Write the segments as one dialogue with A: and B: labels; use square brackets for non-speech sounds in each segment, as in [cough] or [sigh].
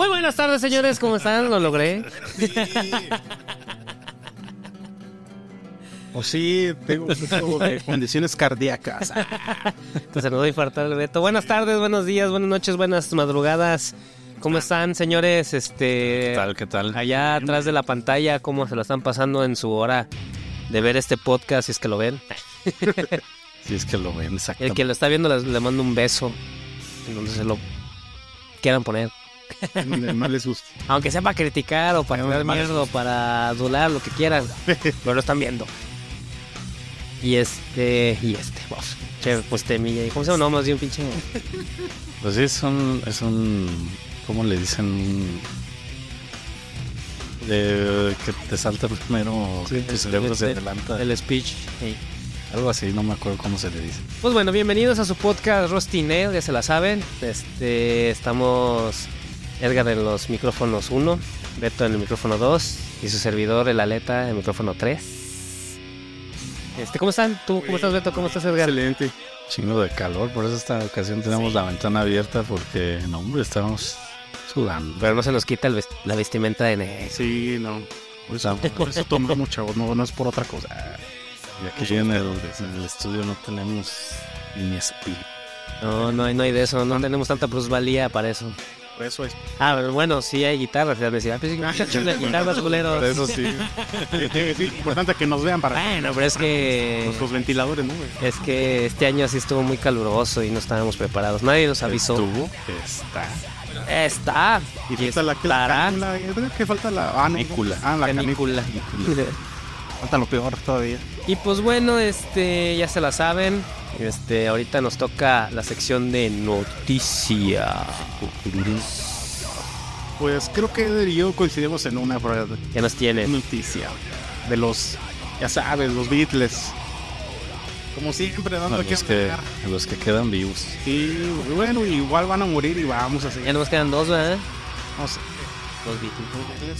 A: Muy buenas tardes, señores. ¿Cómo están? Lo logré.
B: O [laughs] sí, tengo [laughs] condiciones cardíacas.
A: Entonces no doy falta el Beto. Buenas tardes, buenos días, buenas noches, buenas madrugadas. ¿Cómo están, señores? Este,
B: ¿Qué tal? ¿Qué tal?
A: Allá atrás de la pantalla, ¿cómo se lo están pasando en su hora de ver este podcast, si es que lo ven? [laughs]
B: Si es que lo ven, exacto.
A: El que lo está viendo les- le mando un beso. En donde se lo quieran poner.
B: Más les gusta.
A: Aunque sea para criticar o para tirar mierda o para adular, lo que quieran. [laughs] Pero lo están viendo. Y este. Y este. Che, pues temilla. ¿Cómo se llama? No, más bien pinche.
B: Pues sí, es un, es un, ¿cómo le dicen? Un- De, que te salta primero, tu cerebro se
A: el-
B: adelanta.
A: El speech. sí.
B: Algo así, no me acuerdo cómo se le dice.
A: Pues bueno, bienvenidos a su podcast Rusty Nail, ya se la saben. Este, estamos Edgar en los micrófonos 1, Beto en el micrófono 2 y su servidor, el Aleta, en el micrófono 3. Este, ¿Cómo están? ¿Tú cómo estás, Beto? ¿Cómo estás, Edgar?
B: Excelente. Chingo de calor, por eso esta ocasión tenemos la ventana abierta porque, no hombre, estamos sudando.
A: Pero no se nos quita el vest- la vestimenta de negro.
C: Sí, no. Por eso, por eso tomamos, chavos, no, no es por otra cosa.
B: Y aquí en el, en el estudio no tenemos ni espíritu.
A: No, no hay, no hay de eso, no tenemos tanta plusvalía para eso.
C: Por eso es.
A: Ah, pero bueno, sí hay guitarras, ya me decía, ah, pues guitarras, culeros.
C: Por eso sí. importante que nos vean para
A: Bueno, pero es que
C: nuestros ventiladores, ¿no? güey?
A: es que este año sí estuvo muy caluroso y no estábamos preparados. Nadie nos avisó.
B: Estuvo, está.
A: Está.
C: Y
A: Y
C: falta la, que la. ¿Qué falta la ah, no,
B: Canícula.
C: Ah, la canícula.
A: Canícula.
C: Falta lo peor todavía.
A: Y pues bueno, este, ya se la saben. Este, ahorita nos toca la sección de noticias.
C: Pues creo que Eder y yo coincidimos en una ¿verdad?
A: ¿Qué nos tienen?
C: noticia de los, ya sabes, los Beatles. Como siempre, dando
B: A
C: aquí
B: los que, a los que quedan vivos.
C: Sí, bueno, igual van a morir y vamos a
A: Ya
C: seguir.
A: nos quedan dos, ¿verdad?
C: No sé.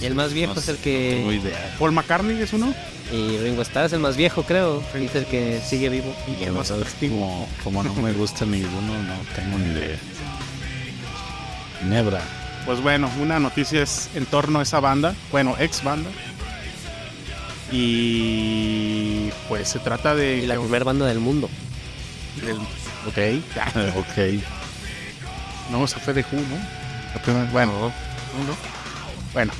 A: Y el más viejo
B: No
A: es el que.
B: tengo idea.
C: Paul McCartney es uno.
A: Y Ringo Starr es el más viejo, creo. Y es el que sigue vivo.
B: Y sabes, como, como no me gusta ninguno, no tengo ni idea. Nebra.
C: Pues bueno, una noticia es en torno a esa banda, bueno, ex banda. Y pues se trata de...
A: Y la primera banda del mundo.
C: del- ok. [laughs]
B: ok.
C: No, esa fue de Who, ¿no? La primera- bueno, no, no. Bueno.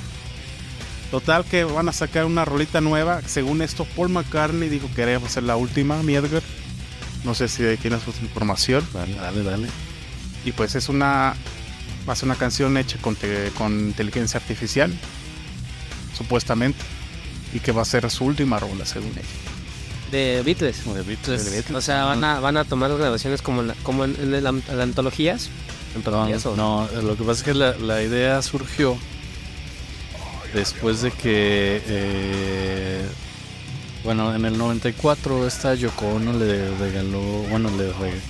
C: Total que van a sacar una rolita nueva. Según esto, Paul McCartney dijo que quería hacer la última, mi Edgar. No sé si tienes otra información.
B: Dale, dale, dale.
C: Y pues es una. Va a ser una canción hecha con, te- con inteligencia artificial. Supuestamente. Y que va a ser su última rola, según ella.
A: De Beatles.
B: De Beatles.
C: De Beatles.
A: O sea, van a, van a tomar las grabaciones como en, la- como en, en antologías.
B: No,
A: Antologías o-
B: no, lo que pasa es que la, la idea surgió después de que, eh, bueno, en el 94 esta Yoko Ono le regaló, bueno, le, re-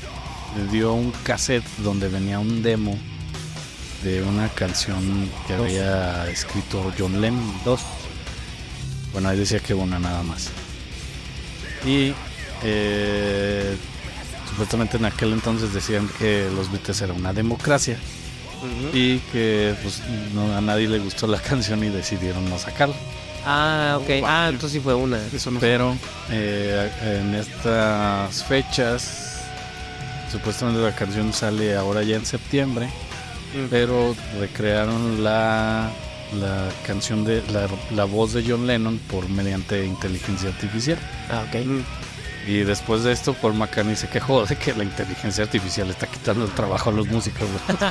B: le dio un cassette donde venía un demo de una canción que
A: Dos.
B: había escrito John Lennon.
A: Dos.
B: Bueno, ahí decía que una nada más. Y eh, supuestamente en aquel entonces decían que los Beatles era una democracia y que pues no, a nadie le gustó la [laughs] canción y decidieron no sacarla.
A: Ah, ok. Ah, entonces sí fue una.
C: Eso no
B: Pero eh, en estas fechas, supuestamente la canción sale ahora ya en septiembre, pero recrearon la, la canción de la, la voz de John Lennon por mediante inteligencia artificial.
A: Ah, ok.
B: Y después de esto, Paul McCartney se quejó de que la inteligencia artificial está quitando el trabajo a los músicos. güey. [laughs]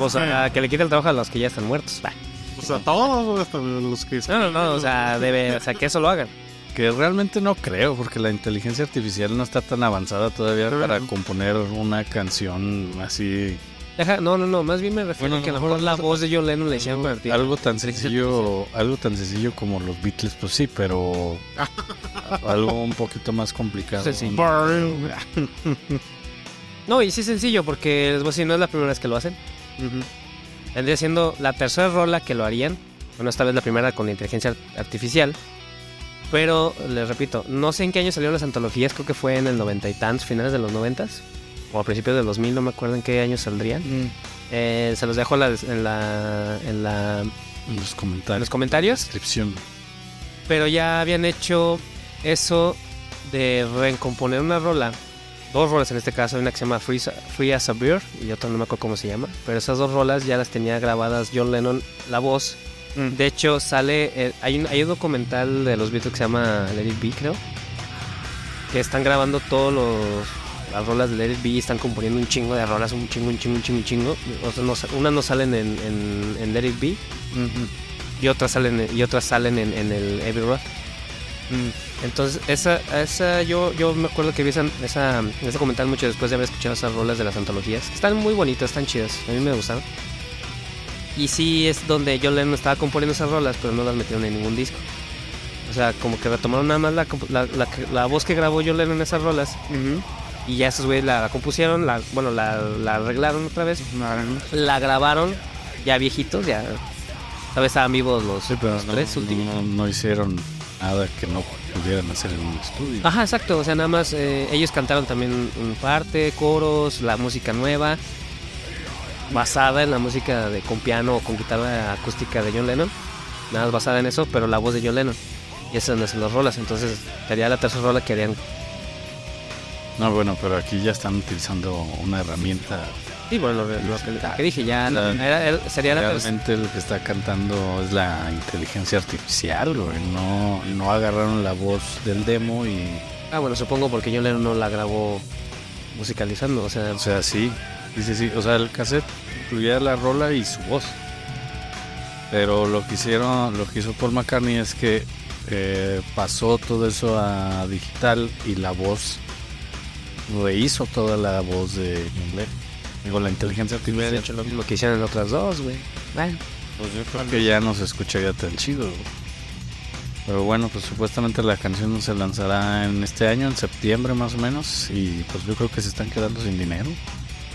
A: O sea, que le quite el trabajo a los que ya están muertos. Bah.
C: O sea, todos los que...
A: No, no, no. O sea, debe, o sea, que eso lo hagan.
B: Que realmente no creo, porque la inteligencia artificial no está tan avanzada todavía para componer una canción así.
A: Deja, no, no, no. Más bien me refiero
B: Bueno,
A: a que a lo mejor la voz de John Lennon le hicieron convertir.
B: Algo tan sencillo, algo tan sencillo como los Beatles, pues sí, pero [laughs] algo un poquito más complicado.
A: Sí. No, y sí es sencillo porque les voy a decir, no es la primera vez que lo hacen. Vendría siendo la tercera rola que lo harían. Bueno, esta vez la primera con inteligencia art- artificial. Pero les repito, no sé en qué año salieron las antologías, creo que fue en el noventa y tantos, finales de los noventas. O a principios del 2000, no me acuerdo en qué año saldrían.
C: Mm.
A: Eh, se los dejo la- en, la, en, la,
B: En los
A: en
B: comentarios.
A: los comentarios.
B: descripción.
A: Pero ya habían hecho eso de recomponer una rola. Dos rolas en este caso, una que se llama Free, Free as a Bird y otra no me acuerdo cómo se llama. Pero esas dos rolas ya las tenía grabadas John Lennon, la voz.
C: Mm.
A: De hecho, sale. eh, hay, un, hay un documental de los Beatles que se llama Let It Be, creo. Que están grabando todos los. Las rolas de Let It Be están componiendo un chingo de rolas, un chingo, un chingo, un chingo, un chingo. No unas no salen en, en, en Let It Be y otras salen, y otras salen en, en el Abbey Road.
C: Mm.
A: Entonces, esa, esa yo, yo me acuerdo que vi esa, esa, ese documental mucho después de haber escuchado esas rolas de las antologías. Están muy bonitas, están chidas. A mí me gustaron. Y sí es donde John Lennon estaba componiendo esas rolas, pero no las metieron en ningún disco. O sea, como que retomaron nada más la, la, la, la voz que grabó John Lennon en esas rolas. Y ya esos güeyes la, compusieron, la, bueno, la, la arreglaron otra vez. La grabaron ya viejitos, ya. ¿Sabes? Estaban vivos los,
B: Sí, pero
A: los
B: no,
A: tres últimos.
B: no, no hicieron nada que no pudieran hacer en un estudio.
A: Ajá, exacto. O sea, nada más eh, ellos cantaron también un parte, coros, la música nueva, basada en la música de con piano o con guitarra acústica de John Lennon. Nada más basada en eso, pero la voz de John Lennon. Y esas son las- las rolas. Entonces, sería la tercera rola que harían.
B: No, bueno, pero aquí ya están utilizando una herramienta.
A: Sí, bueno, lo, lo que, lo que dije ya.
B: La-
A: era- era- sería la.
B: Realmente el que está cantando es la inteligencia artificial, güey. No, no agarraron la voz del demo y.
A: Ah, bueno, supongo porque Lennon no la grabó musicalizando. O sea,
B: O sea, sí. Sí, sí. O sea, el cassette incluía la rola y su voz. Pero lo que hicieron, lo que hizo Paul McCartney es que eh, pasó todo eso a digital y la voz rehizo toda la voz de Lennon. Digo, la inteligencia artificial.
A: hecho lo mismo que hicieron en otras dos, güey. Bueno.
B: Pues yo creo que ya no se escucharía tan chido. güey. Pero bueno, pues supuestamente la canción se lanzará en este año, en septiembre más o menos. Y pues yo creo que se están quedando sin dinero.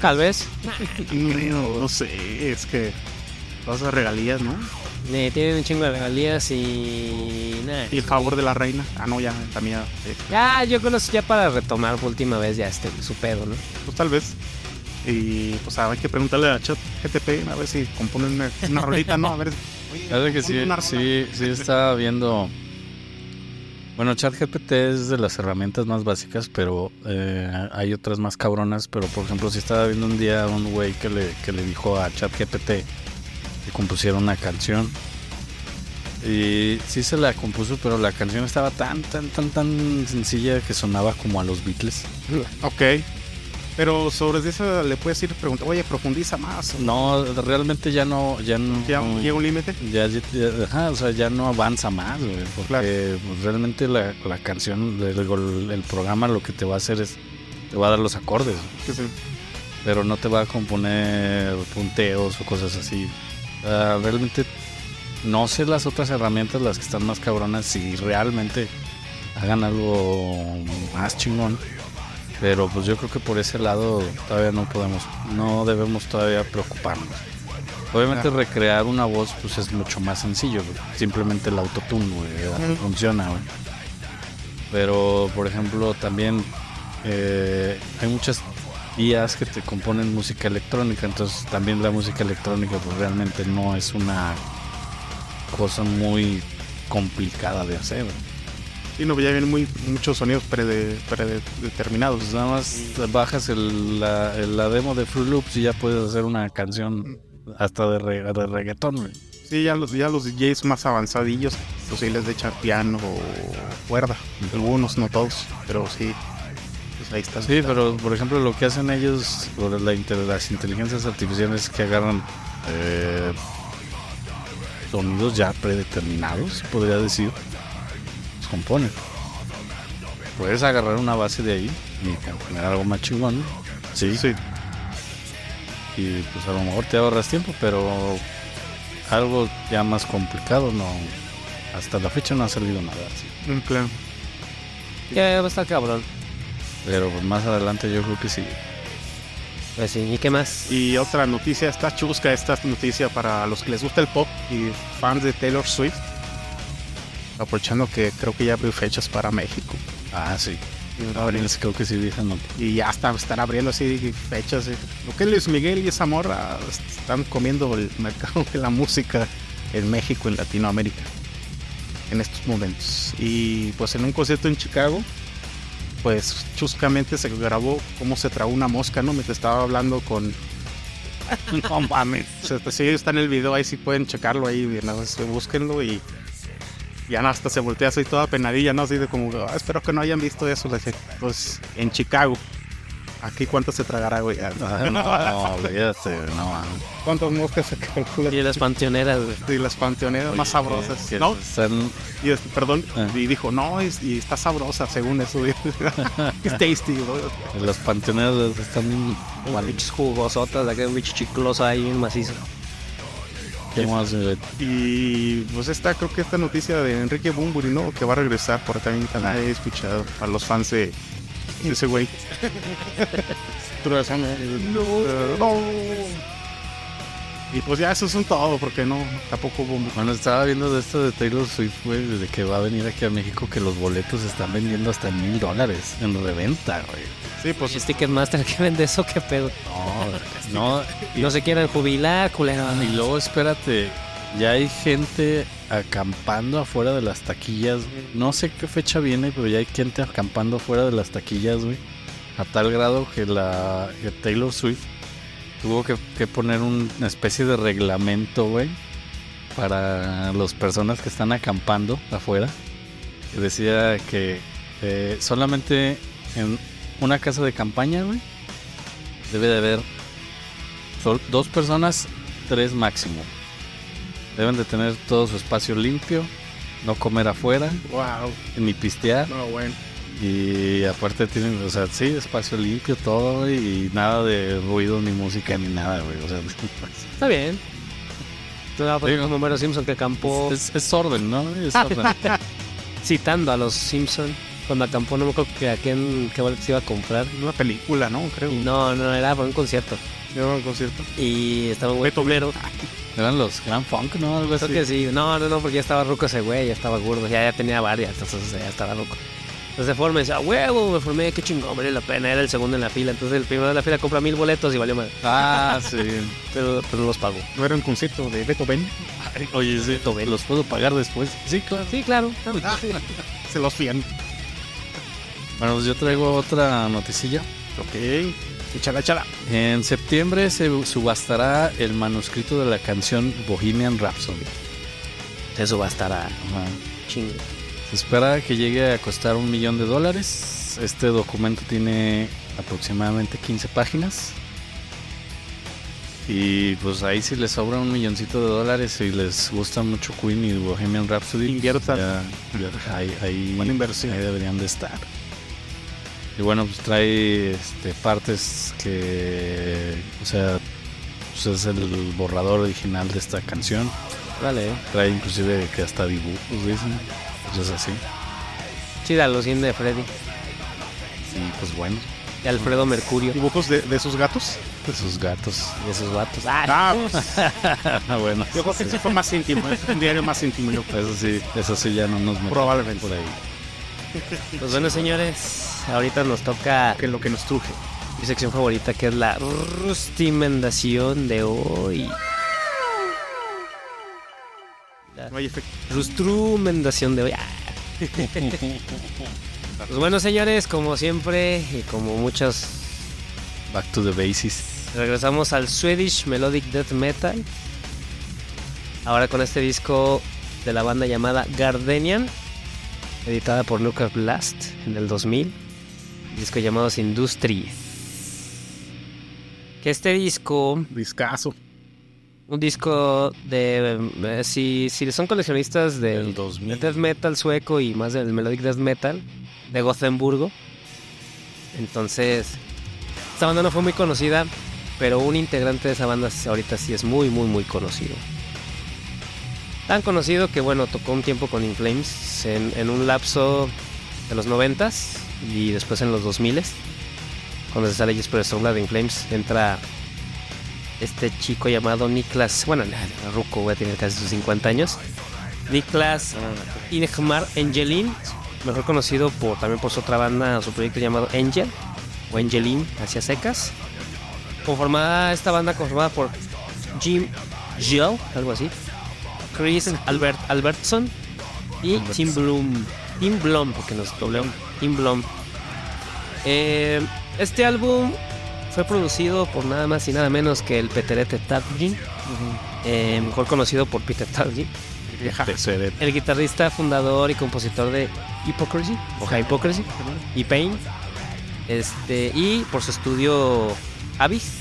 A: Tal vez. [laughs]
C: No, no sé, es que todas esas regalías, ¿no?
A: Eh, tienen un chingo de regalías y. Nada.
C: Y el favor de la reina. Ah, no, ya, también. eh,
A: Ya, yo creo que ya para retomar por última vez ya este su pedo, ¿no?
C: pues tal vez. Y pues hay que preguntarle a Chat GTP a ver si componen una, una rolita, ¿no? A ver. [laughs] oye,
B: que
C: compone
B: sí, sí, sí estaba viendo. Bueno, ChatGPT es de las herramientas más básicas, pero eh, hay otras más cabronas. Pero por ejemplo, si estaba viendo un día a un güey que le, que le dijo a ChatGPT que compusiera una canción. Y sí se la compuso, pero la canción estaba tan, tan, tan, tan sencilla que sonaba como a los Beatles. [laughs]
C: Ok. Pero sobre eso le puedes ir preguntando, oye, profundiza más.
B: No, realmente ya no, ya no.
C: ¿Ya llega un límite?
B: Ya, ya- ajá, o sea, ya no avanza más, güey, porque
C: Claro.
B: realmente la, la canción, el, el programa lo que te va a hacer es, te va a dar los acordes,
C: Que sí.
B: pero no te va a componer punteos o cosas así. Ah, realmente no sé las otras herramientas, las que están más cabronas, si realmente hagan algo más chingón. Pero pues yo creo que por ese lado todavía no podemos, no debemos todavía preocuparnos. Obviamente recrear una voz pues es mucho más sencillo, güey. simplemente el autotune, güey,
C: Ujú.
B: funciona, güey. Pero por ejemplo también eh, hay muchas IAs que te componen música electrónica, entonces también la música electrónica pues realmente no es una cosa muy complicada de hacer.
C: Sí, no, ya vienen muy, muchos sonidos prede- predeterminados.
B: Pues nada más bajas el- la, la demo de Fruit Loops y ya puedes hacer una canción hasta de, re- de reggaetón.
C: Sí, ya los, ya los DJs más avanzadillos, pues sí les echan piano o cuerda. Algunos, no todos, pero sí. Pues ahí está.
B: Sí, pero por ejemplo lo que hacen ellos, por la inte- las inteligencias artificiales que agarran eh, sonidos ya predeterminados, podría decir, los componen. Puedes agarrar una base de ahí y poner algo más chingón, sí,
C: Sí,
B: y pues a lo mejor te ahorras tiempo, pero algo ya más complicado no. Hasta la fecha no ha salido nada así.
C: un plan.
A: Ya va a estar cabrón.
B: Pero pues, más adelante yo creo que sí.
A: Pues sí, ¿y qué más?
C: Y otra noticia, está chusca esta noticia para los que les gusta el pop y fans de Taylor Swift. Aprovechando que creo que ya abrió fechas para México.
B: Ah, sí. Abril, creo que sí, dije no.
C: Y ya está, están abriendo así fechas. eh. Lo que es Luis Miguel y esa morra están comiendo el mercado de la música en México, en Latinoamérica, en estos momentos. Y pues en un concierto en Chicago, pues chuscamente se grabó cómo se tragó una mosca, ¿no? Me te estaba hablando con... [laughs] no mames. Pues, sí, está en el video, ahí sí pueden checarlo ahí, nada más, búsquenlo y ya hasta se voltea así toda penadilla, ¿no? Así de como, "Ah, espero que no hayan visto eso. Pues en Chicago. Aquí cuánto se tragará, güey. Ah,
B: No, [laughs] no, olvídate, no, man.
C: ¿Cuántas moscas se calcula?
A: Y las panteoneras, güey.
C: Y las panteoneras más sabrosas.
B: Que
C: ¿No?
B: están-
C: Y, es- perdón,
B: Ah.
C: y dijo, no, y está sabrosa según eso. es [laughs] tasty, güey.
B: las panteoneras están
A: Igual, bichos jugosotas, acá un bicho chicloso ahí, bien macizo.
B: ¿Qué más, güey?
C: Y pues esta, creo que esta noticia de Enrique Bumburi, ¿no? Que va a regresar por también también he escuchado a los fans de ese güey. no. Y pues ya eso son todo, porque no, tampoco hubo mucho.
B: Bueno, estaba viendo de esto de Taylor Swift, güey, desde que va a venir aquí a México, que los boletos se están vendiendo hasta mil dólares en reventa, güey.
C: Sí, pues
A: Pues Ticketmaster que vende eso, qué pedo.
B: No, [laughs] no,
A: Y no se quieren jubilar, culero.
B: y luego espérate, ya hay gente acampando afuera de las taquillas. No sé qué fecha viene, pero ya hay gente acampando afuera de las taquillas, güey. A tal grado que la Taylor Swift tuvo que, poner un- una especie de reglamento, güey, para las personas que están acampando afuera. Que decía que eh, solamente en una casa de campaña, güey, debe de haber dos personas, tres máximo. Deben de tener todo su espacio limpio, no comer afuera,
C: wow.
B: ni pistear.
C: No, bueno.
B: Y aparte tienen, o sea, sí, espacio limpio, todo, y nada de ruido, ni música, ni nada, güey. O sea, [laughs]
A: Está bien. Tú no,
B: Digo-
A: como Homero Simpson que acampó
B: es, es orden, ¿no? Es orden. [laughs]
A: citando a los Simpson cuando acampó, no me acuerdo que a quién qué boletos iba a comprar.
C: Una película, ¿no? Creo.
A: Y no, no, era para un concierto.
C: Era un concierto.
A: Y estaba un güey.
B: Eran los Grand Funk, ¿no? Algo así.
A: Creo que sí. No, no, no, porque ya estaba ruco ese güey, ya estaba gordo, ya, ya tenía varias, entonces ya estaba ruco. Entonces se forma y dice, "Ah, huevo, me formé, qué chingón, vale la pena. Era el segundo en la fila, entonces el primero de la fila compra mil boletos y valió mal.
B: Ah, sí. [laughs]
A: Pero, pero no los pagó.
C: No era un concierto de Beethoven.
B: Oye, sí, los puedo pagar después. Sí, claro.
A: Sí, claro. claro.
C: Se los fían.
B: Bueno, pues yo traigo otra noticilla.
C: Ok. Échala, échala.
B: En septiembre se subastará el manuscrito de la canción Bohemian Rhapsody.
A: Se subastará.
B: Ajá.
A: Chingo.
B: Se espera que llegue a costar un millón de dólares. Este documento tiene aproximadamente 15 páginas. Y pues ahí si les sobra un milloncito de dólares y les gusta mucho Queen y Bohemian Rhapsody,
C: Inviertan.
B: ya- ya ahí, ahí-
C: Buena inversión.
B: ahí deberían de estar. Y bueno, pues trae este, partes que, o sea, pues es el borrador original de esta canción.
A: Vale.
B: Trae inclusive que hasta dibujos, dicen. Pues es así.
A: Chida, los 100 de Freddy.
B: Y pues bueno,
A: Y Alfredo Mercurio.
C: ¿Dibujos de, de sus gatos?
B: de sus gatos.
A: Y esos vatos. Ah,
C: Ah, [laughs]
B: Ah, bueno.
C: yo creo que sí fue más íntimo. Es un diario más íntimo, yo creo.
B: Eso sí, eso sí ya no nos metemos
C: Probablemente.
B: por ahí.
A: Pues bueno, señores, ahorita nos toca
C: Que lo que nos truje.
A: mi sección favorita, que es la rustimendación de hoy.
C: No hay efecto.
A: Rustrumendación de hoy. Ah. [laughs] Pues bueno, señores, como siempre y como muchos,
B: Back to the basis.
A: regresamos al Swedish Melodic Death Metal. Ahora con este disco de la banda llamada Gardenian, editada por Nuclear Blast en el 2000. Disco llamado Industry. Que este disco
C: Discazo.
A: un disco de eh, si, si son coleccionistas del
B: Del 2000.
A: del death metal sueco y más del melodic death metal de Gothenburgo entonces esta banda no fue muy conocida pero un integrante de esa banda ahorita sí es muy muy muy conocido tan conocido que bueno tocó un tiempo con Inflames en, en un lapso de los noventas y después en los 2000 cuando se sale Jesper Stromblad de Inflames entra este chico llamado Niklas, bueno, Ruco, voy a tener casi sus 50 años. Niklas Ingemar Engelin, mejor conocido por también por su otra banda, su proyecto llamado Angel o Angeline hacia secas. Conformada esta banda conformada por Jim Gill, algo así, Chris Albert Albertson y Tim Bloom. Tim Blom, porque nos dobló Tim Blom. Eh, este álbum fue producido por nada más y nada menos que el Peterete Targin, eh, mejor conocido por Peter Targin, el guitarrista, fundador y compositor de Hypocrisy, o Hypocrisy, y Pain, este, y por su estudio Abyss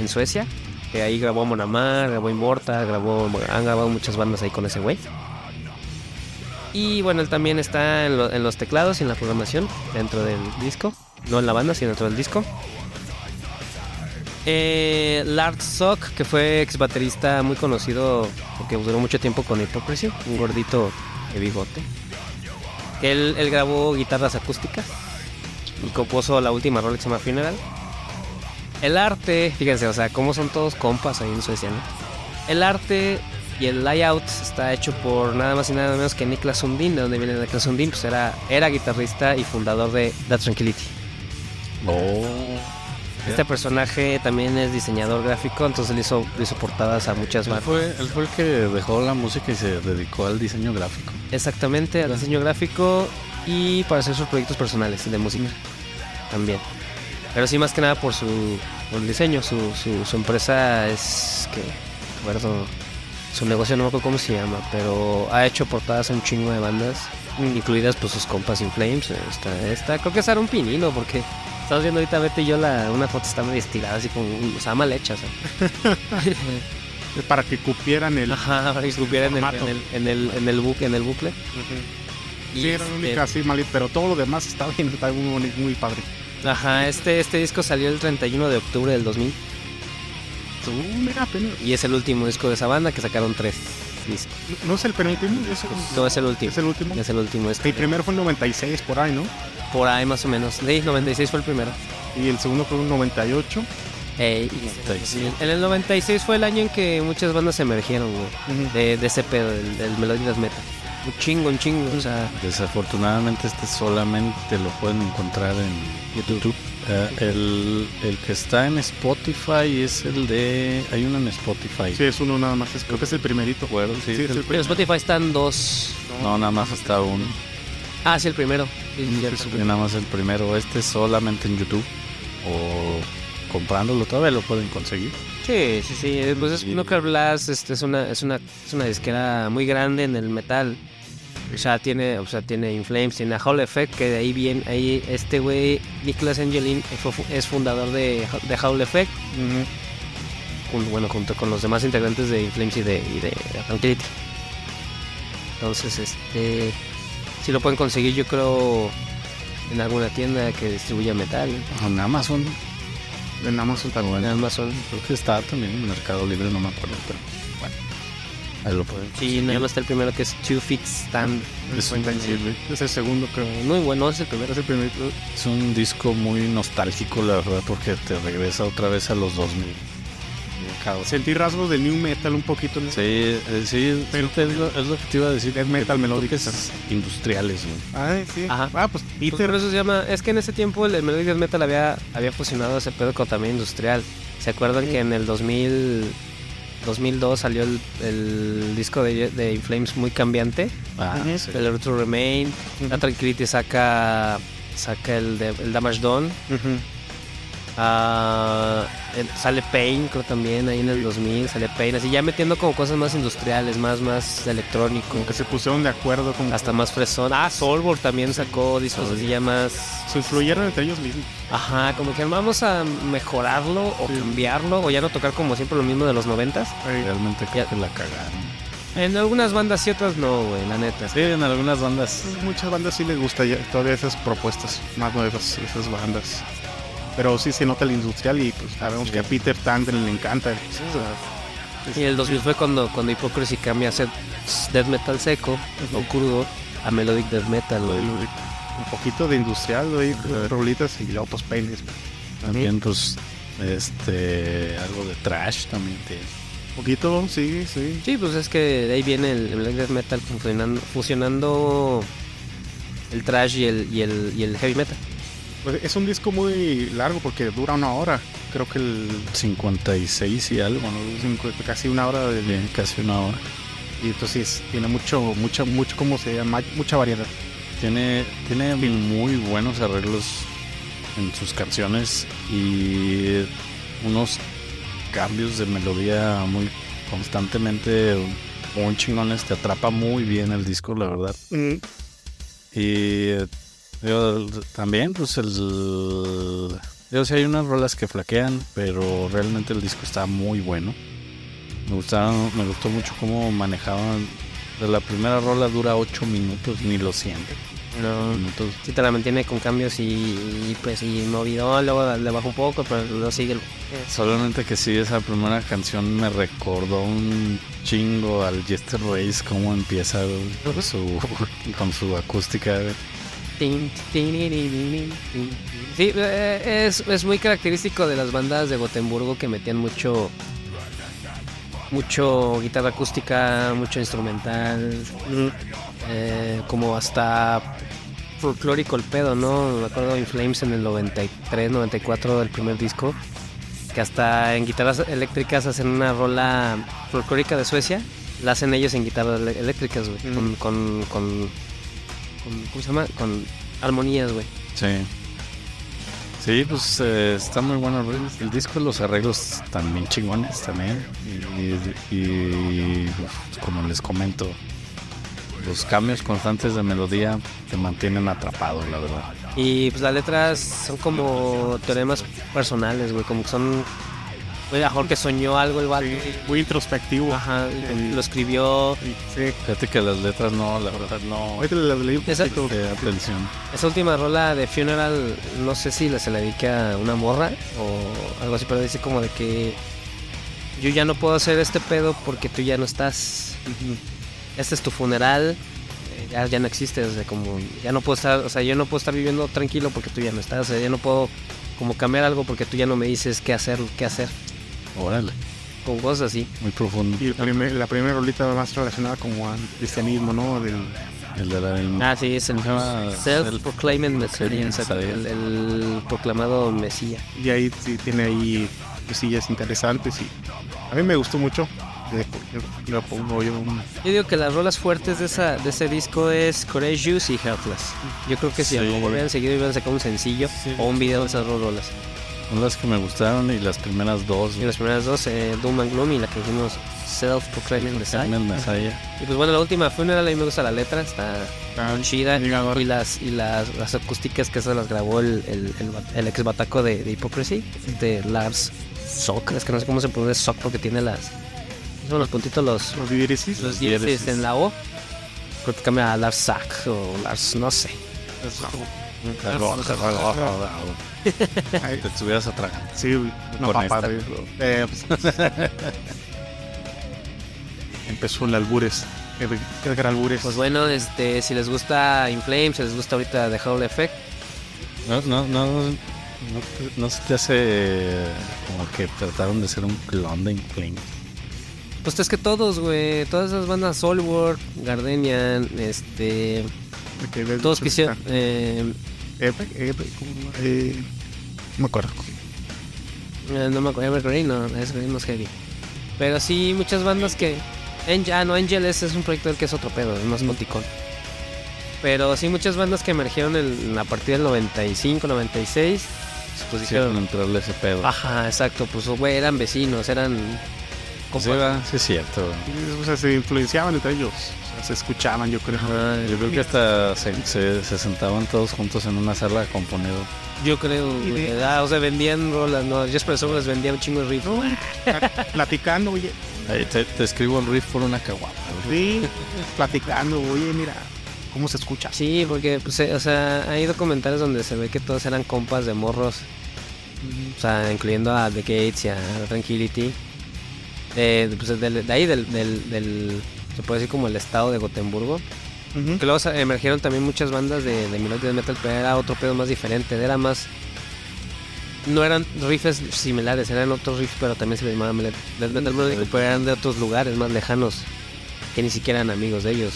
A: en Suecia, que ahí grabó Mon Amar, grabó Immortal, grabó, han grabado muchas bandas ahí con ese güey. Y bueno, él también está en, lo- en los teclados y en la programación dentro del disco. No en la banda, sino dentro del disco. Eh, Lars Sock, que fue ex baterista muy conocido porque duró mucho tiempo con Hypocrisy, un gordito de bigote. Él, grabó guitarras acústicas y compuso la última rola que Funeral. El arte, fíjense, o sea, cómo son todos compas ahí en Suecia, ¿no? El arte y el layout está hecho por nada más y nada menos que Niklas Sundin, de donde viene Niklas Sundin, pues era, era guitarrista y fundador de The Tranquility.
B: Oh.
A: Este personaje también es diseñador gráfico, entonces le hizo, le hizo portadas a muchas
B: Él
A: bandas.
B: fue, él fue el que dejó la música y se dedicó al diseño gráfico.
A: Exactamente, al diseño gráfico y para hacer sus proyectos personales de música también. Pero sí, más que nada por su por el diseño. Su, su, su empresa es que, recuerdo, su negocio no me acuerdo cómo se llama, pero ha hecho portadas a un chingo de bandas, incluidas pues sus compas In Flames. Esta, esta, creo que es un Pinino, porque estamos viendo ahorita Betty y yo la, una foto está medio estirada, así como, o sea, mal hecha. [laughs]
C: para que cupieran el.
A: Ajá, para que escupiera en el, en el, en el, en el, bucle, en el bucle.
C: Sí, era la
A: este,
C: única así malita, pero todo lo demás está bien, está muy, muy padre.
A: Ajá, este, este disco salió el 31 de octubre del 2000
C: Uh, mira, apenas-
A: y es el último disco de esa banda que sacaron tres discos.
C: No es el penúltimo, es el,
A: No, es el último.
C: es el último.
A: Es el último. Es
C: El primero fue en 96 por ahí, ¿no?
A: por ahí más o menos. Sí, 96 fue el primero.
C: Y el segundo fue en 98.
A: Ey, y en el 96 fue el año en que muchas bandas emergieron, güey. De, de ese pedo, del, del Melody Death Metal. Un chingo, un chingo. O sea,
B: Desafortunadamente este solamente lo pueden encontrar en YouTube. Eh, el, el que está en Spotify es el de... Hay uno en Spotify.
C: Sí, es uno nada más. Creo que es el primerito.
B: Recuerdo, sí,
C: Sí, es
B: el-
C: el
A: en Spotify están dos.
B: No, nada más hasta uno.
A: Ah, sí, el primero. Sí, sí, cierto.
B: Sí, nada más el primero. Este es solamente en YouTube. O comprándolo todavía lo pueden conseguir.
A: Sí, sí, sí. Pues es Nuclear Blast este, es, una, es, una, es una disquera muy grande en el metal. O sea, tiene, o sea, tiene Inflames, tiene a Hall Effect, que de ahí viene, ahí este güey, Nicholas Angelin, es fundador de, de Hall Effect, bueno, junto con los demás integrantes de Inflames y de, y de Tranquility. Entonces, este, si lo pueden conseguir, yo creo, en alguna tienda que distribuya metal,
B: En Amazon.
C: En Amazon también.
B: Bueno,
A: en Amazon.
B: creo que está también en Mercado Libre, no me acuerdo, pero bueno. Ahí lo pueden
A: Sí, nada más está el primero que es Two Feet Stand.
C: Es, 97. es el segundo, creo.
A: Muy bueno, es el primero.
C: Es el primerito.
B: Es un disco muy nostálgico, la verdad, porque te regresa otra vez a los 2000. Cabrón.
C: Sentí rasgos de new metal un poquito. ¿no?
B: Sí, eh, sí,
C: Pero-
B: es, lo, es lo que te iba a decir.
C: Death metal melódico.
B: Industriales, güey.
C: Ah, sí.
A: Ajá.
C: Ah, pues
A: Pues
C: Peter.
A: por eso se llama. Es que en ese tiempo el, el Melodic Death Metal había, había fusionado ese pedo con también industrial. ¿Se acuerdan que en el 2000, 2002 salió el, el disco de, de Inflames muy cambiante?
B: Ah, sí.
A: El Retro Remain. La Tranquility saca, saca el, de, el Damage Done. Ah, eh, sale Pain, creo también, ahí en el 2000 sale Pain. Así ya metiendo como cosas más industriales, más, más electrónico.
C: Como que se pusieron de acuerdo. Como
A: Hasta más fresón. Ah, Soulborn también sacó discos así ya más.
C: se influyeron entre ellos mismos.
A: Ajá, como que vamos a mejorarlo o
C: Sí.
A: cambiarlo o ya no tocar como siempre lo mismo de los noventas.
B: Realmente creo
A: Ya.
B: que la cagaron.
A: En algunas bandas y otras no, güey, la neta.
B: Sí, en algunas bandas.
C: Muchas bandas sí les gusta ya, todavía esas propuestas más nuevas, esas bandas. Pero sí se nota el industrial y pues sabemos que a Peter Tandren le encanta.
A: Y el 2000 fue cuando, cuando Hypocrisy cambia a ser death metal seco o crudo a melodic death metal, güey.
C: Un poquito de industrial, güey, rolitas y luego pues peines.
B: También, pues, este, algo de trash también tiene.
C: Un poquito, sí, sí.
A: Sí, pues es que de ahí viene el, el melodic death metal fusionando, fusionando el trash y el, y el, y el heavy metal.
C: Pues es un disco muy largo porque dura una hora. Creo que el
B: 56 y algo, ¿no?
C: casi una hora de,
B: Bien, casi una hora.
C: y entonces tiene mucho, mucha, mucho, ¿cómo se llama? Mucha variedad.
B: Tiene, tiene muy buenos arreglos en sus canciones y unos cambios de melodía muy constantemente muy chingones. Te atrapa muy bien el disco, la verdad.
C: Mm,
B: Y digo, también, pues el. Digo, sí hay unas rolas que flaquean, pero realmente el disco está muy bueno. Me gustaron, me gustó mucho cómo manejaban. De la primera rola dura 8 minutos, ni lo siente.
A: No.
B: Minutos.
A: Sí te la mantiene con cambios y, y, pues y movidón, luego le baja un poco, pero luego sigue. el-
B: Solamente que sí, esa primera canción me recordó un chingo al Jester Race, cómo empieza su, con su acústica.
A: Sí, eh, es, es muy característico de las bandas de Gotemburgo que metían mucho mucho guitarra acústica, mucho instrumental, eh, como hasta folclórico el pedo, ¿no? Me acuerdo In Flames en el 93, 94 del primer disco, que hasta en guitarras eléctricas hacen una rola folclórica de Suecia, la hacen ellos en guitarras eléctricas, güey,
C: Mm.
A: con, con, con, con- ¿cómo se llama? Con armonías, güey.
B: Sí. Sí, pues eh, está muy bueno el, disco, los arreglos también chingones también. Y, y, pues, como les comento, los cambios constantes de melodía te mantienen atrapado, la verdad.
A: Y pues las letras son como teoremas personales, güey, como que son... Lo mejor que soñó algo el vato.
C: sí, muy introspectivo.
A: Ajá,
C: Sí.
A: lo escribió.
C: Sí.
B: Fíjate que las letras no, la verdad no
C: Ahorita le leí un
A: Esa-
B: atención.
A: Esa última rola de Funeral, no sé si se la dedica a una morra o algo así, pero dice como de que yo ya no puedo hacer este pedo porque tú ya no estás. Este es tu funeral, eh, ya, ya no existes, o sea, como ya no puedo estar, o sea, yo no puedo estar viviendo tranquilo porque tú ya no estás, o sea, ya no puedo como cambiar algo porque tú ya no me dices qué hacer, qué hacer,
B: Órale,
A: con cosas así.
B: muy profundo.
C: Y el primer- la primera rolita más relacionada como al cristianismo, ¿no? Del,
B: El de la
A: Ah, sí, es el self-proclaimed Messiah,
B: Messiah.
A: el, el proclamado Mesías.
C: y ahí sí tiene ahí cosillas interesantes y a mí me gustó mucho. Pongo yo
A: digo que las rolas fuertes de, esa, de ese disco es Courageous y Helpless. Yo creo que si
B: Sí.
A: algo hubieran seguido hubieran sacado un sencillo
B: Sí.
A: o un video de esas dos rolas.
B: Son las que me gustaron y las primeras dos.
A: Y las primeras dos, eh, Doom and Gloom y la que dijimos Self-Proclaimed Messiah.
B: Carmen Messiah.
A: Y pues bueno, la última Funeral a mí me gusta la letra, está chida.
C: Llegador.
A: Y las y las, las acústicas que esas las grabó el, el, el, ba- el ex bataco de, de Hypocrisy, de Lars Sock. Es que no sé cómo se pronuncia Sock porque tiene las. Son los puntitos, los,
C: Los diéresis.
A: los
B: diéresis.
A: diéresis en la O. Creo que cambia a Lars Sack o Lars, no sé.
C: Ay,
B: Te estuvieras atragando.
C: Sí, una
B: Con
C: papa.
B: esta.
C: eh, pues, [laughs] empezó el albures. Albures.
A: Pues bueno, este, si les gusta In Flames, si les gusta ahorita The Hall Effect,
B: No, no, no, no, no se te hace como que trataron de ser un clon de Inflame.
A: pues es que todos, güey, todas esas bandas, Soulwork, Gardenian, este, todos quisieron,
C: está-
A: eh,
C: eh, eh, ¿cómo? Eh, no me acuerdo.
A: Eh, no me acuerdo, Evergreen no, Evergreen no es heavy. Pero sí, muchas bandas que. Angel, ah, no, Angel es, es un proyecto del que es otro pedo, es más moticón. Pero sí, muchas bandas que emergieron en, a partir del 95, 96. Pues dijeron.
B: entrarle ese pedo.
A: Ajá, exacto, pues güey, eran vecinos, eran.
B: sí, sí es cierto.
C: O sea, se influenciaban entre ellos. Se escuchaban, yo creo.
B: Yo creo que hasta se, se, se sentaban todos juntos en una sala a componer.
A: yo creo,
C: de-
A: ah, o sea, vendían rolas, no, Jesper Song les vendía un chingo de riff.
C: Platicando, oye.
B: Ahí te, te escribo el riff por una caguama. güey.
C: Sí, platicando, oye, mira, cómo se escucha.
A: Sí, porque, pues, eh, o sea, hay documentales donde se ve que todos eran compas de morros. O sea, incluyendo a The Gates y a Tranquility. De, pues, del- de ahí, del, del, del- se puede decir como el estado de Gotemburgo. Que luego emergieron también muchas bandas de, de melodic death metal, pero era otro pedo más diferente. Era más. No eran riffs similares, eran otros riffs, pero también se les llamaba death metal melódico, pero eran de otros lugares más lejanos, que ni siquiera eran amigos de ellos.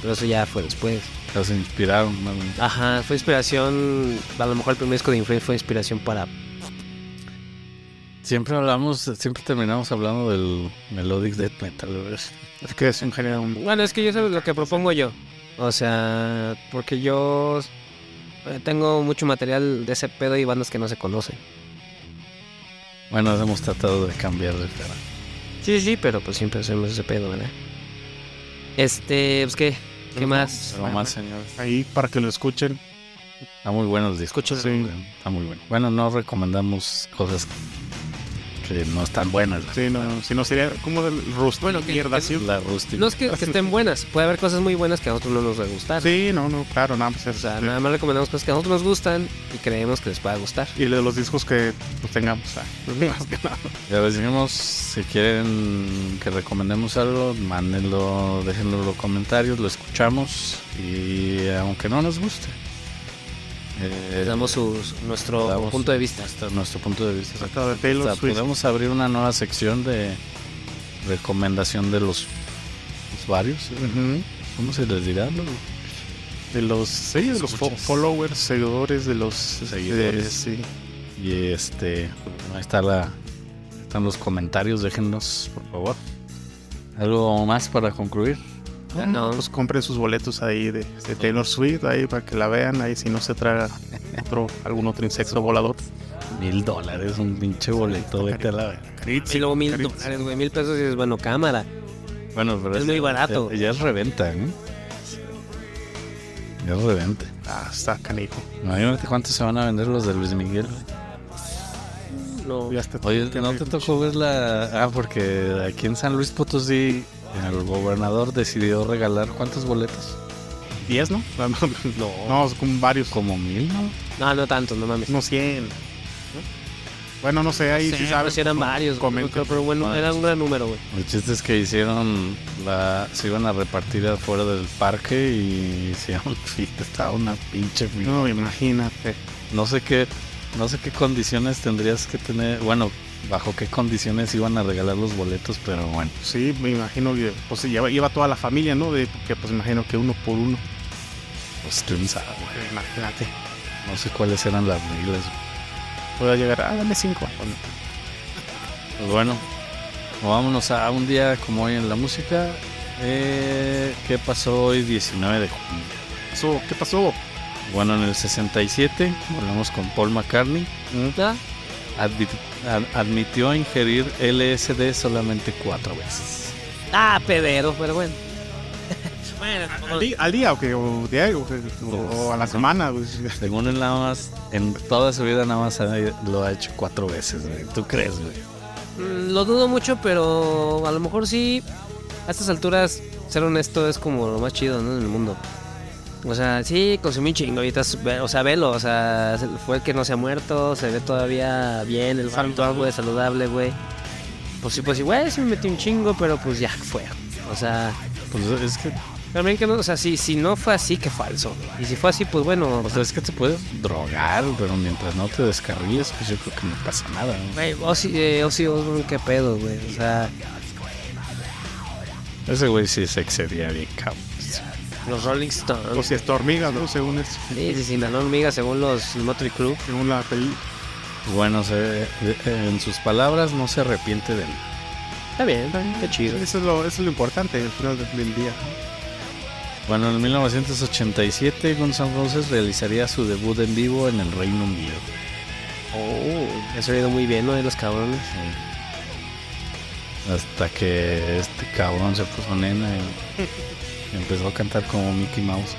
A: pero eso ya fue después.
B: Se inspiraron. más.
A: Ajá, fue inspiración, a lo mejor el primer disco de Inflame fue inspiración para...
B: Siempre hablamos, siempre terminamos hablando del melodic death metal. güey.
C: Es que es un género
A: Bueno, es que yo sé lo que propongo yo. O sea, porque yo eh, tengo mucho material de ese pedo y bandas que no se conocen.
B: Bueno, hemos tratado de cambiar de tema.
A: Sí, sí, pero pues siempre hacemos ese pedo, ¿verdad? Este, pues qué, qué más.
B: Algo más, señores.
C: ahí para que lo escuchen.
B: Está muy bueno el disco.
A: Escúchalo.
C: Sí.
B: Está muy bueno. Bueno, no recomendamos cosas que no están buenas.
C: Sí, no, si no sería como el rust.
A: Bueno, que-
C: mierda,
A: que-
C: sí.
B: La rústica.
A: No es que, que estén [laughs] buenas, puede haber cosas muy buenas que a nosotros no nos va a gustar.
C: Sí, no, no, claro, nada más.
A: O sea, nada más recomendamos cosas que a nosotros nos gustan y creemos que les pueda gustar.
C: Y de los discos que pues, tengamos. ah, [laughs] más que nada.
B: Ya les dijimos, si quieren que recomendemos algo, mándenlo, déjenlo en los comentarios, lo escuchamos y aunque no nos guste. Eh,
A: damos sus- nuestro
B: damos
A: punto de vista.
B: nuestro, nuestro punto de vista.
C: Hasta de
B: O
C: Taylor
B: sea,
C: Swift.
B: podemos abrir una nueva sección de recomendación de los, los varios.
C: Ujú.
B: ¿Cómo se les dirá?
C: De los, sí, de los fo- followers, seguidores, de los
B: Seguidores.
C: de- sí.
B: Y este, ahí está la, están los comentarios, déjenlos, por favor. ¿Algo más para concluir?
A: Ya no.
C: Pues compren sus boletos ahí de, de Taylor Swift ahí para que la vean ahí si no se traga otro, algún otro insecto volador.
B: Mil dólares, un pinche boleto, vete a la verga.
A: Y luego mil dólares, güey, mil pesos y dices, bueno, cámara.
B: Bueno, pero
A: Es muy barato.
B: Ya, ya es reventa, ¿eh? Ya es reventa.
C: Ah, está canijo.
B: Imagínate cuántos se van a vender los de Luis Miguel.
A: No.
C: Ya está.
B: Oye, ¿no te tocó ver la...? Ah, porque aquí en San Luis Potosí el gobernador decidió regalar ¿cuántos boletos?
C: 10, [laughs] ¿no? No, no, varios, como
B: mil, ¿no?
A: No, no tanto, no mames.
C: unos 100. Bueno, no sé, ahí
A: Sí,
C: si
A: pues
C: sabes.
A: eran varios,
C: comenta.
A: pero bueno, era un gran número, güey.
B: El chiste es que hicieron la... Se iban a repartir afuera del parque y hicieron [laughs] fila. Estaba una pinche.
C: No, imagínate.
B: No sé qué... No sé qué condiciones tendrías que tener... Bueno, bajo qué condiciones iban a regalar los boletos, pero bueno.
C: Sí, me imagino que pues lleva, lleva toda la familia, ¿no? De, que pues imagino que uno por uno.
B: Pues quién sabe.
C: Imagínate.
B: No sé cuáles eran las reglas.
C: Pueda llegar, ah, dame 5.
B: Pues bueno, vámonos a un día como hoy en la música. Eh, ¿Qué pasó hoy 19 de junio?
C: ¿Qué pasó?
B: Bueno, en el 67 volvemos con Paul McCartney. Ad- admitió ingerir LSD solamente cuatro veces.
A: Ah, pedero, pero bueno. [laughs] bueno,
C: ¿Al día, al día o diario? ¿O, qué? O- o a la semana? pues. [laughs]
B: Según él nada más, en toda su vida nada más lo ha hecho cuatro veces. güey. ¿Tú crees, güey?
A: mm, lo dudo mucho, pero a lo mejor sí. A estas alturas, ser honesto es como lo más chido, ¿no? En el mundo. O sea, sí, consumí un chingo. Ahorita, es- ve- o sea, velo. O sea, fue el que no se ha muerto. Se ve todavía bien. El
C: saludable,
A: güey, saludable, güey. Pues sí, pues sí, güey, sí me metí un chingo, pero pues ya fue. O sea,
B: Pues es que,
A: también que no, o sea, si, si no fue así, que falso. Y si fue así, pues bueno,
B: o sea, es que te puedes drogar, pero mientras no te descarríes, pues yo creo que no pasa nada. ¿no?
A: güey, Ozzy, eh, Ozzy Osbourne, qué pedo, güey. O sea,
B: Ese güey sí se excedía bien, cabrón.
A: Los Rolling Stones.
C: O si es hormiga, ¿no? Según esto.
A: Sí, sí, sí, la hormiga, según los Motley Crue.
C: Según la peli.
B: Bueno, se- en sus palabras no se arrepiente de él.
A: Está bien, está bien, qué chido.
C: Eso es lo, eso es lo importante al final del, del día.
B: Bueno, en 1987 Guns N' Roses realizaría su debut en vivo en el Reino Unido.
A: Oh, eso ha ido muy bien, ¿no? De los cabrones.
B: Hasta que este cabrón se puso nena y empezó a cantar como Mickey Mouse.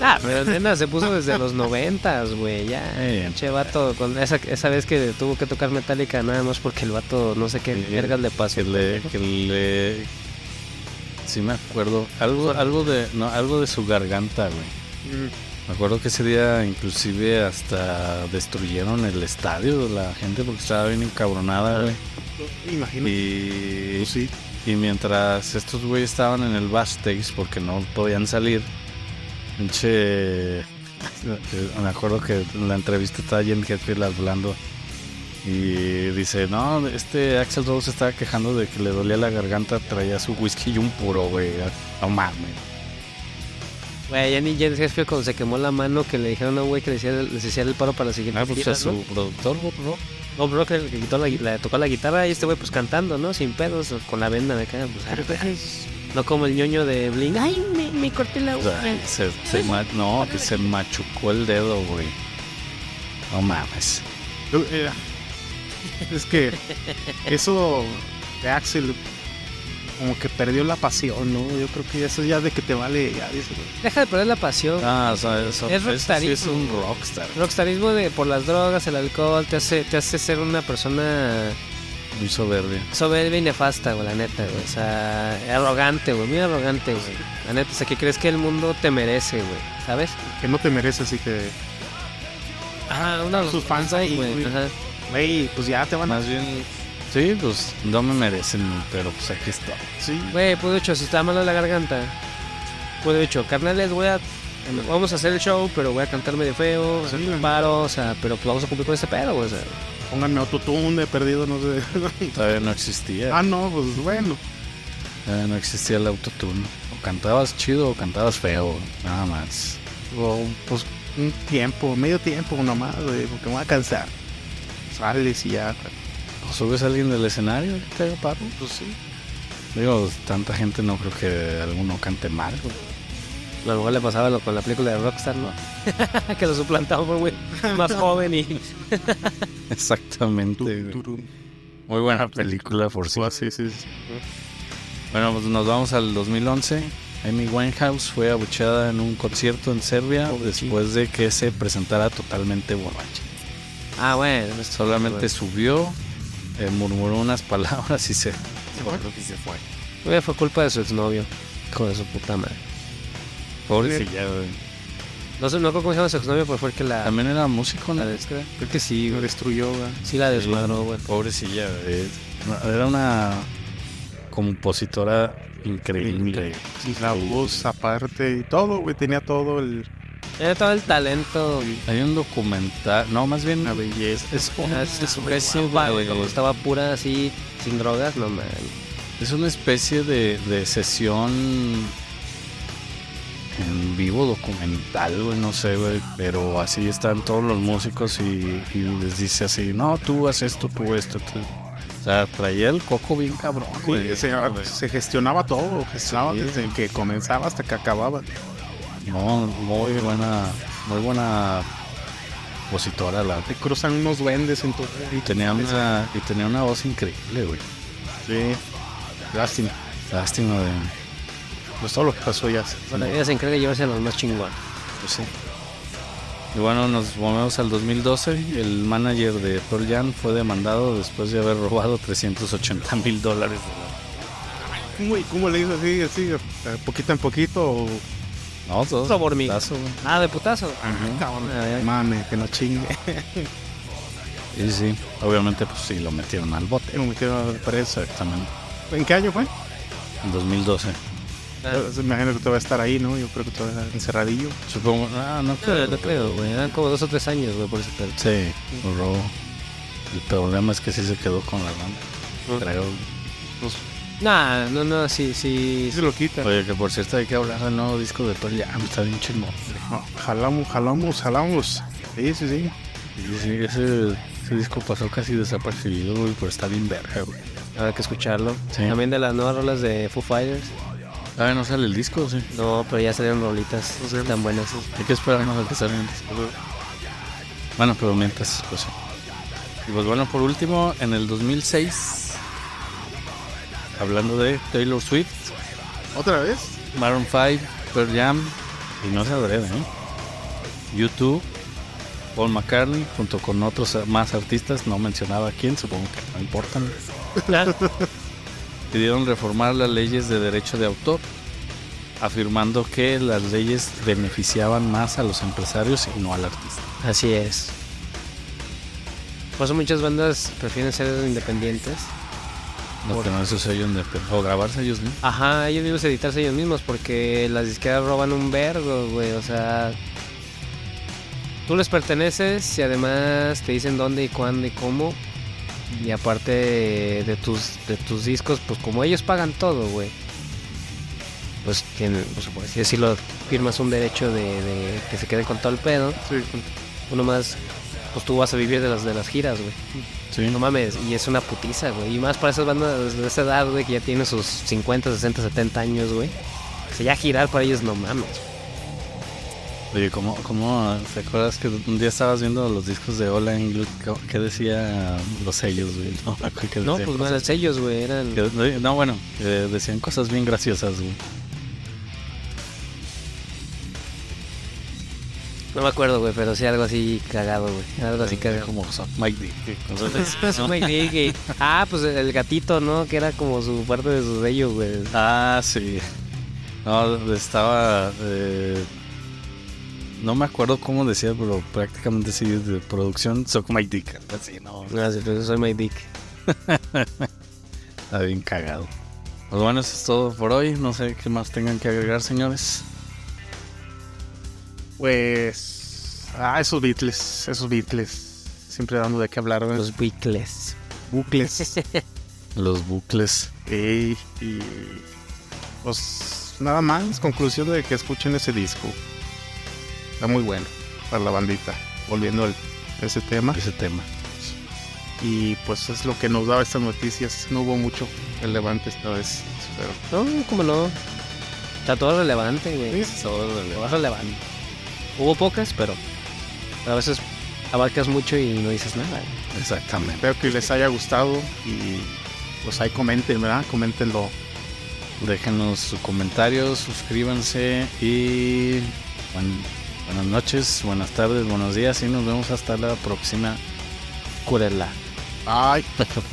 A: Ah, pero nena se puso desde los noventas, güey, ya. [laughs]
B: Eh,
A: Che, vato, con esa, esa vez que tuvo que tocar Metallica nada más porque el vato no sé qué vergas le pasó.
B: que le, que le sí me acuerdo algo algo de no algo de su garganta güey me acuerdo que ese día inclusive hasta destruyeron el estadio de la gente porque estaba bien encabronada güey
C: Imagino.
B: y
C: Pues sí.
B: Y mientras estos güeyes estaban en el backstage porque no podían salir pinche [laughs] me acuerdo que en la entrevista estaba Jen Hetfield hablando y dice, no, este Axel Rose estaba quejando de que le dolía la garganta, traía su whisky y un puro, güey. No mames.
A: Güey, Jenny James Hetfield cuando se quemó la mano que le dijeron a un güey que les hacía el paro para la siguiente
B: Ah, pues
A: gira,
B: a su
A: ¿no?
B: productor, ¿no?
A: No, bro, que le, quitó la, le tocó la guitarra y este güey pues cantando, ¿no? Sin pedos, con la venda de acá. Pues, ay, no como el ñoño de Bling. Ay, me, me corté la uña.
B: se, se ma- no, que se machucó el dedo, güey. No mames.
C: Eh, es que eso de Axel como que perdió la pasión, ¿no? Yo creo que eso ya de que te vale, ya dices, güey.
A: Deja de perder la pasión.
B: Ah, o sea, eso,
A: Es
B: eso sí es
A: rockstarismo.
B: un rockstar.
A: Rockstarismo de por las drogas, el alcohol, te hace, te hace ser una persona
B: Muy soberbio.
A: soberbia y nefasta, güey, la neta, güey. O sea, arrogante, güey, muy arrogante, güey. La neta, o sea, que crees que el mundo te merece, güey, ¿sabes?
C: que no te mereces y que,
A: Ah, una de
C: Sus fans ahí, güey. Güey, pues ya te van a...
B: Más bien, sí, pues no me merecen, pero pues aquí está.
C: Sí,
A: Güey, pudo hecho, si está malo la garganta. Pudo hecho, carnales, voy a. Vamos a hacer el show, pero voy a cantar medio feo,
C: Sí, güey.
A: paro, o sea, pero pues vamos a cumplir con este pedo, güey. O sea,
C: pónganme autotune de perdido, no sé.
B: Todavía no existía.
C: ah, no, pues bueno.
B: Todavía no existía el autotune. O cantabas chido o cantabas feo, nada más.
C: O, pues un tiempo, medio tiempo nomás, güey, porque me voy a cansar. Sales y ya.
B: O subes a alguien del escenario que te haga paro.
C: Pues sí.
B: Digo, tanta gente no creo que alguno cante mal. güey.
A: a lo mejor le pasaba lo con la película de Rockstar, ¿no? [laughs] que lo suplantaba por güey más joven y. [laughs]
B: Exactamente. güey. Muy buena película, por
C: Sí, sí, sí.
B: Bueno, pues nos vamos al 2011. Amy Winehouse fue abucheada en un concierto en Serbia después de que se presentara totalmente borracha.
A: Ah, bueno.
B: Solamente subió, eh, murmuró unas palabras y se...
C: se fue.
A: Güey, fue culpa de su exnovio. Hijo de su puta madre.
B: Pobrecilla, güey.
A: No sé, no recuerdo cómo se llama su exnovio, pero fue el que la.
B: También era músico, ¿no?
A: la des- Creo que sí,
C: Lo destruyó, güey.
A: Sí la desmadró, güey.
B: Pobrecilla, güey. Era una compositora increíble.
C: Y la voz aparte y todo, güey. Tenía todo el,
A: Era todo el talento.
B: Hay un documental, no, más bien
C: la belleza.
B: es,
A: Ah, güey. Como estaba pura así, sin drogas, no man.
B: es una especie de, de sesión en vivo documental, güey, no sé, güey, pero así están todos los músicos y, y les dice así, no, tú haces esto, tú esto, tú. O sea, traía el coco bien cabrón, güey.
C: Sí, se, se gestionaba todo, gestionaba
B: Sí.
C: desde que comenzaba hasta que acababa.
B: No, muy buena, muy buena compositora, la
C: Te cruzan unos duendes en tu
B: y tenía una, y tenía una voz increíble, güey.
C: Sí. Lástima.
B: Lástima de,
C: Pues todo lo que pasó ya. se-
A: Bueno, ella se encarga de llevarse a los más chingones.
B: pues sí. Y bueno, nos movemos al 2012. El manager de Pearl Jam fue demandado después de haber robado 380 mil dólares.
C: ¿Cómo, cómo le hizo así, así, poquito en poquito? O...
B: No, todo.
A: Mío.
B: putazo, güey.
A: Ah, de putazo.
C: Cabrón.
A: A ver.
C: Mame, que no chingue. [laughs]
B: Sí, sí. Obviamente, pues sí, lo metieron al bote.
C: Me metieron preso.
B: Exactamente.
C: ¿En qué año fue?
B: En 2012.
A: Ah,
C: Pues, Me imagino que te va a estar ahí, ¿no? Yo creo que te va a estar encerradillo.
B: Supongo. Ah, no
A: No,
B: creo.
A: no creo, güey. Eran como dos o tres años, güey, por ese pedo.
B: Sí, lo robó. El problema es que sí se quedó con la banda.
A: Mm.
B: Creo.
A: Nah, no, no, sí, sí.
C: Se lo quita.
B: Oye, que por cierto hay que hablar del nuevo disco de Pearl Jam. Está bien chingón.
C: No, jalamos, jalamos, jalamos. Sí, sí, sí.
B: Sí, sí, ese, ese disco pasó casi desapercibido, güey, pero está bien verga, güey.
A: Habrá que escucharlo.
B: Sí.
A: También de las nuevas rolas de Foo Fighters.
B: Ah, no sale el disco, sí.
A: No, pero ya salieron rolitas tan buenas.
B: Hay que esperarnos a que salga el disco. Bueno, pero mientras, pues sí. Y pues bueno, por último, en el 2006, hablando de Taylor Swift,
C: ¿Otra vez?
B: Maroon 5, Pearl Jam, y no se adrede, ¿eh? YouTube, Paul McCartney, junto con otros más artistas, no mencionaba quién, supongo que no importan, [laughs] pidieron reformar las leyes de derecho de autor, afirmando que las leyes beneficiaban más a los empresarios y no al artista.
A: Así es. Por eso muchas bandas prefieren ser independientes.
B: No
A: Por-
B: tener sus sellos de o grabarse ellos mismos.
A: Ajá, ellos mismos editarse ellos mismos porque las disqueras roban un vergo, güey. O sea, tú les perteneces y además te dicen dónde y cuándo y cómo. Y aparte de tus, de tus discos, pues como ellos pagan todo, güey. pues, tienen, pues por así decirlo, firmas un derecho de, de que se quede con todo el pedo.
C: Sí,
A: Uno más, pues tú vas a vivir de las, de las giras, güey.
B: Sí,
A: No mames, y es una putiza, güey. Y más para esas bandas de esa edad, güey, que ya tienen sus 50, 60, 70 años, güey. O sea, ya girar para ellos no mames.
B: Oye, ¿cómo, cómo te acuerdas que un día estabas viendo los discos de Ola en? ¿Qué decía los sellos, güey? [laughs] No,
A: pues no eran sellos, güey, eran...
B: no, bueno, que decían cosas bien graciosas, güey.
A: No me acuerdo, güey, pero sí algo así cagado, güey. Algo así cagado.
B: Como Mike Dick. ¿no? [laughs]
A: Ah, pues el gatito, ¿no? Que era como su parte de su sello, güey.
B: Ah, sí. No, estaba. eh, no me acuerdo cómo decía, pero prácticamente sí, de producción Suck My Dick. Así, no.
A: Ah, sí, pues soy my dick. [laughs]
B: Está bien cagado. Pues bueno, eso es todo por hoy. No sé qué más tengan que agregar, señores.
C: Pues. Ah, esos Beatles. Esos Beatles. Siempre dando de qué hablar.
A: Los weekles.
C: bucles. [laughs]
B: Los bucles.
C: Ey, y. Pues. Nada más. Conclusión de que escuchen ese disco. Está muy bueno. Para la bandita. Volviendo al ese tema.
B: Ese tema.
C: Y pues es lo que nos daba estas noticias. No hubo mucho relevante esta vez. Pero.
A: No, cómo no. Está todo relevante, güey.
C: Sí.
A: Todo relevante. Hubo pocas, pero a veces abarcas mucho y no dices nada.
B: Exactamente.
C: Espero que les haya gustado. Y pues ahí comenten, ¿verdad? Coméntenlo.
B: Déjenos sus comentarios, suscríbanse y buen- buenas noches, buenas tardes, buenos días y nos vemos hasta la próxima. Curela.
C: Bye. [laughs]